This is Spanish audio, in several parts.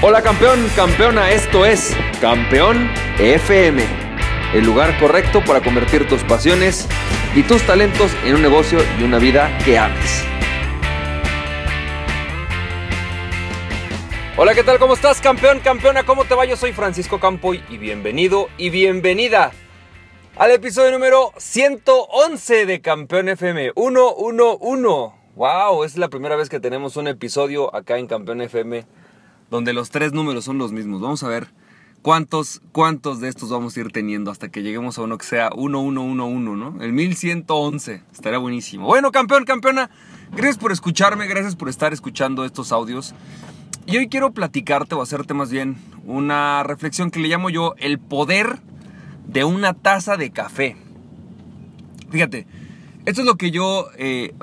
Hola campeón, campeona, esto es Campeón FM, el lugar correcto para convertir tus pasiones y tus talentos en un negocio y una vida que ames. Hola, ¿qué tal? ¿Cómo estás, campeón, campeona? ¿Cómo te va? Yo soy Francisco Campoy y bienvenido y bienvenida al episodio número 111 de Campeón FM 111. ¡Wow! Es la primera vez que tenemos un episodio acá en Campeón FM donde los tres números son los mismos. Vamos a ver cuántos, cuántos de estos vamos a ir teniendo hasta que lleguemos a uno que sea 1111, ¿no? El 1111. Estaría buenísimo. Bueno, campeón, campeona, gracias por escucharme, gracias por estar escuchando estos audios. Y hoy quiero platicarte o hacerte más bien una reflexión que le llamo yo el poder de una taza de café. Fíjate, esto es lo que yo eh,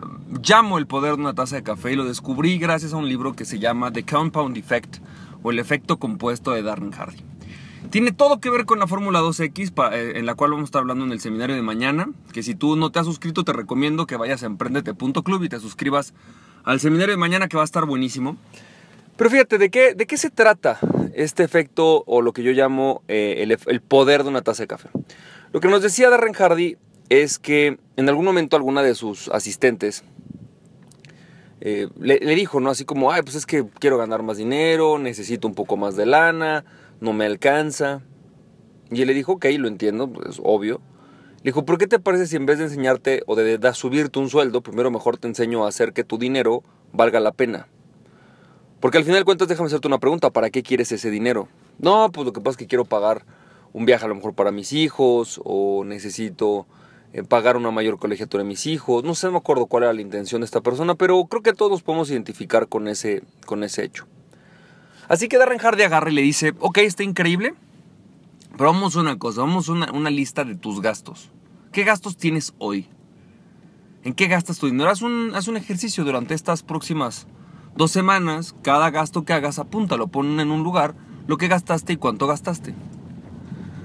llamo el poder de una taza de café y lo descubrí gracias a un libro que se llama The Compound Effect o el efecto compuesto de Darren Hardy. Tiene todo que ver con la Fórmula 2X, eh, en la cual vamos a estar hablando en el seminario de mañana. Que si tú no te has suscrito, te recomiendo que vayas a emprendete.club y te suscribas al seminario de mañana, que va a estar buenísimo. Pero fíjate, ¿de qué, de qué se trata este efecto o lo que yo llamo eh, el, el, poder de una taza de café? Lo que nos decía Darren Hardy es que en algún momento alguna de sus asistentes eh, le, dijo, ¿no? Así como, ay, pues es que quiero ganar más dinero, necesito un poco más de lana, no me alcanza. Y él le dijo, ok, lo entiendo, es obvio. Le dijo, ¿por qué te parece si en vez de enseñarte o de, de subirte un sueldo, primero mejor te enseño a hacer que tu dinero valga la pena? Porque al final de cuentas, déjame hacerte una pregunta, ¿para qué quieres ese dinero? No, pues lo que pasa es que quiero pagar un viaje a lo mejor para mis hijos o necesito pagar una mayor colegiatura de mis hijos. No sé, no me acuerdo cuál era la intención de esta persona, pero creo que todos podemos identificar con ese, con ese hecho. Así que Darren Hardy agarra y le dice, ok, está increíble, pero vamos a una cosa, vamos a una, una lista de tus gastos. ¿Qué gastos tienes hoy? ¿En qué gastas tu dinero? Haz un, haz un ejercicio durante estas próximas dos semanas. Cada gasto que hagas, apúntalo, pon en un lugar lo que gastaste y cuánto gastaste.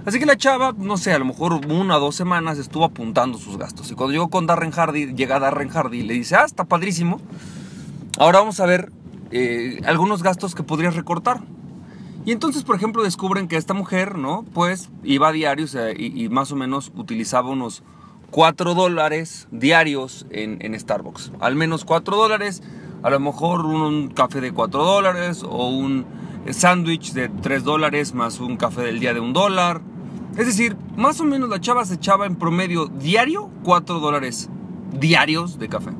Así que la chava, no sé, a lo mejor una o dos semanas estuvo apuntando sus gastos. Y cuando llegó con Darren Hardy, llega Darren Hardy y le dice, ah, está padrísimo. Ahora vamos a ver eh, algunos gastos que podrías recortar. Y entonces, por ejemplo, descubren que esta mujer, ¿no? Pues iba a diarios y, más o menos utilizaba unos 4 dólares diarios en, Starbucks. Al menos 4 dólares. A lo mejor un café de 4 dólares o un sándwich de 3 dólares más un café del día de un dólar. Es decir, más o menos la chava se echaba en promedio diario 4 dólares diarios de café.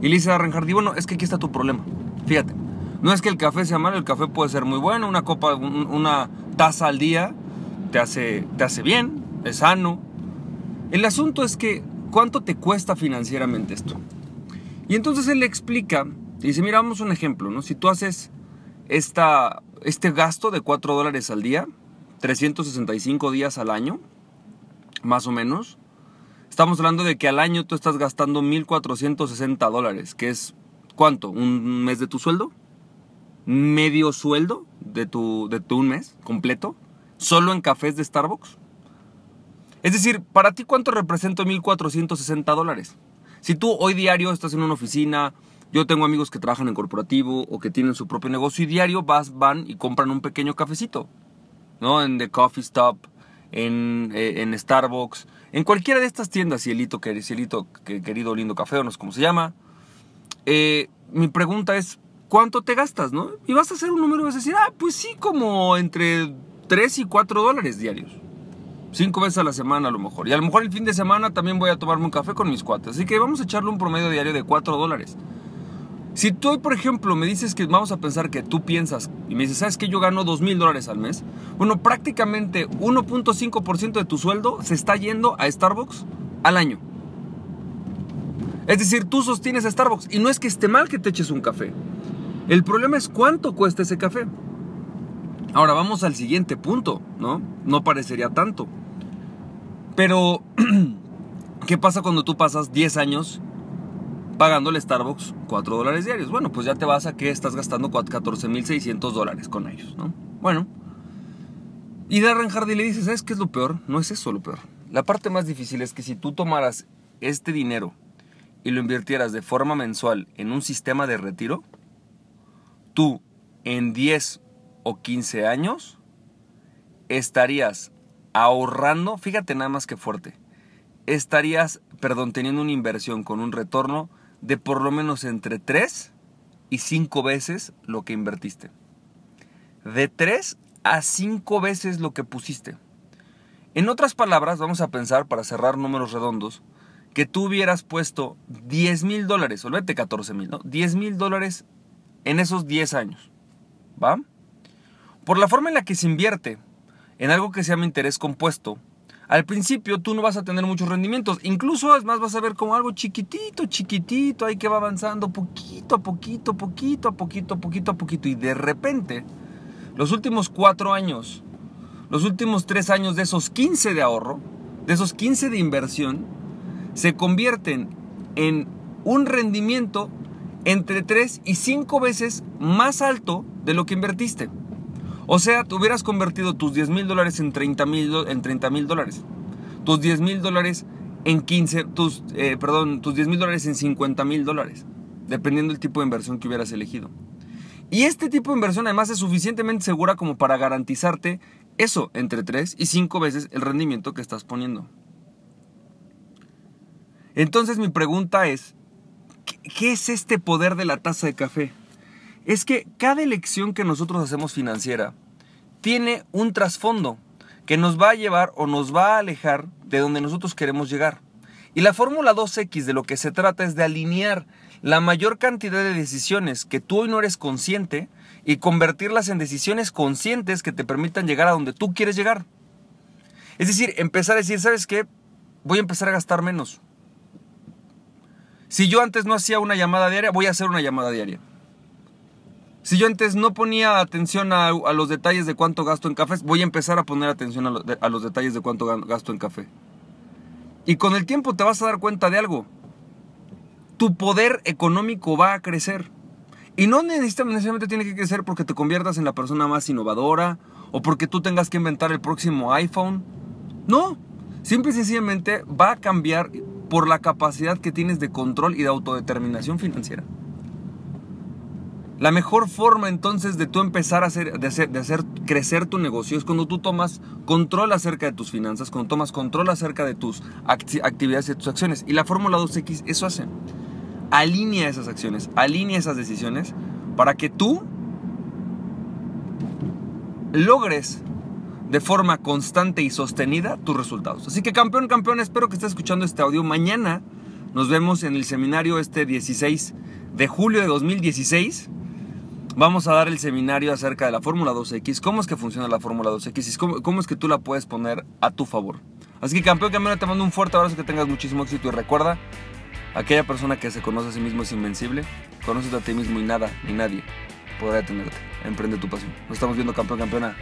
Y le dice a Renhardy, bueno, es que aquí está tu problema. Fíjate, no es que el café sea malo, el café puede ser muy bueno, una copa, una taza al día te hace, te hace bien, es sano. El asunto es que, ¿cuánto te cuesta financieramente esto? Y entonces él le explica, y dice, mira, vamos un ejemplo, ¿no? Si tú haces esta, este gasto de 4 dólares al día, 365 días al año, más o menos, estamos hablando de que al año tú estás gastando 1.460 dólares, que es ¿cuánto? ¿Un mes de tu sueldo? ¿Medio sueldo de tu, de tu un mes completo? ¿Solo en cafés de Starbucks? Es decir, para ti cuánto representa 1.460 dólares? Si tú hoy diario estás en una oficina, yo tengo amigos que trabajan en corporativo o que tienen su propio negocio y diario vas, van y compran un pequeño cafecito, ¿no? En The Coffee Stop, en, eh, en Starbucks, en cualquiera de estas tiendas, Cielito, Cielito querido lindo café, o no sé cómo se llama. Eh, mi pregunta es, ¿cuánto te gastas, no? Y vas a hacer un número y vas a decir, ah, pues sí, como entre 3 y 4 dólares diarios. Cinco veces a la semana a lo mejor. Y a lo mejor el fin de semana también voy a tomarme un café con mis cuates. Así que vamos a echarle un promedio diario de 4 dólares. Si tú, por ejemplo, me dices que vamos a pensar que tú piensas y me dices, ¿sabes que yo gano 2 mil dólares al mes? Bueno, prácticamente 1.5% de tu sueldo se está yendo a Starbucks al año. Es decir, tú sostienes a Starbucks y no es que esté mal que te eches un café. El problema es cuánto cuesta ese café. Ahora vamos al siguiente punto, ¿no? No parecería tanto. Pero, ¿qué pasa cuando tú pasas 10 años pagándole Starbucks 4 dólares diarios. Bueno, pues ya te vas a que estás gastando 14.600 dólares con ellos, ¿no? Bueno. Y Darren Hardy le dice, ¿sabes qué es lo peor? No es eso lo peor. La parte más difícil es que si tú tomaras este dinero y lo invirtieras de forma mensual en un sistema de retiro, tú en 10 o 15 años, estarías ahorrando, fíjate nada más que fuerte, estarías, perdón, teniendo una inversión con un retorno de por lo menos entre 3 y 5 veces lo que invertiste. De 3 a 5 veces lo que pusiste. En otras palabras, vamos a pensar, para cerrar números redondos, que tú hubieras puesto 10 mil dólares, olvídate 14 mil, ¿no? 10 mil dólares en esos 10 años. ¿Va? Por la forma en la que se invierte en algo que se llama interés compuesto, al principio tú no vas a tener muchos rendimientos. Incluso es más vas a ver como algo chiquitito, chiquitito, ahí que va avanzando poquito a poquito, poquito a poquito, poquito a poquito. Y de repente, los últimos cuatro años, los últimos tres años de esos 15 de ahorro, de esos 15 de inversión, se convierten en un rendimiento entre 3 y 5 veces más alto de lo que invertiste. O sea, tú hubieras convertido tus 10 mil dólares en 30 mil dólares. Tus 10 mil dólares en 15, tus, eh, perdón, tus 10 mil dólares en 50 mil dólares. Dependiendo del tipo de inversión que hubieras elegido. Y este tipo de inversión además es suficientemente segura como para garantizarte eso, entre 3 y 5 veces el rendimiento que estás poniendo. Entonces mi pregunta es, ¿qué es este poder de la taza de café? Es que cada elección que nosotros hacemos financiera tiene un trasfondo que nos va a llevar o nos va a alejar de donde nosotros queremos llegar. Y la fórmula 2X de lo que se trata es de alinear la mayor cantidad de decisiones que tú hoy no eres consciente y convertirlas en decisiones conscientes que te permitan llegar a donde tú quieres llegar. Es decir, empezar a decir, ¿sabes qué? Voy a empezar a gastar menos. Si yo antes no hacía una llamada diaria, voy a hacer una llamada diaria. Si yo antes no ponía atención a, los detalles de cuánto gasto en cafés, voy a empezar a poner atención a, los detalles de cuánto gasto en café. Y con el tiempo te vas a dar cuenta de algo. Tu poder económico va a crecer. Y no necesariamente tiene que crecer porque te conviertas en la persona más innovadora o porque tú tengas que inventar el próximo iPhone. No, simple y sencillamente va a cambiar por la capacidad que tienes de control y de autodeterminación financiera. La mejor forma entonces de tú empezar a hacer, de hacer, de crecer tu negocio es cuando tú tomas control acerca de tus finanzas, cuando tomas control acerca de tus actividades y tus acciones. Y la Fórmula 2X eso hace. Alinea esas acciones, alinea esas decisiones para que tú logres de forma constante y sostenida tus resultados. Así que campeón, campeón, espero que estés escuchando este audio. Mañana nos vemos en el seminario este 16 de julio de 2016. Vamos a dar el seminario acerca de la Fórmula 2X, cómo es que funciona la Fórmula 2X y cómo, es que tú la puedes poner a tu favor. Así que campeón, campeón, te mando un fuerte abrazo, que tengas muchísimo éxito y recuerda, aquella persona que se conoce a sí mismo es invencible, conoces a ti mismo y nada, ni nadie podrá detenerte. Emprende tu pasión. Nos estamos viendo campeón, campeona.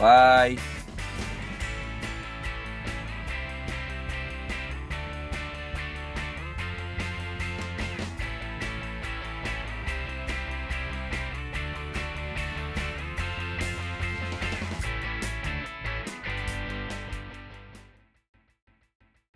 Bye.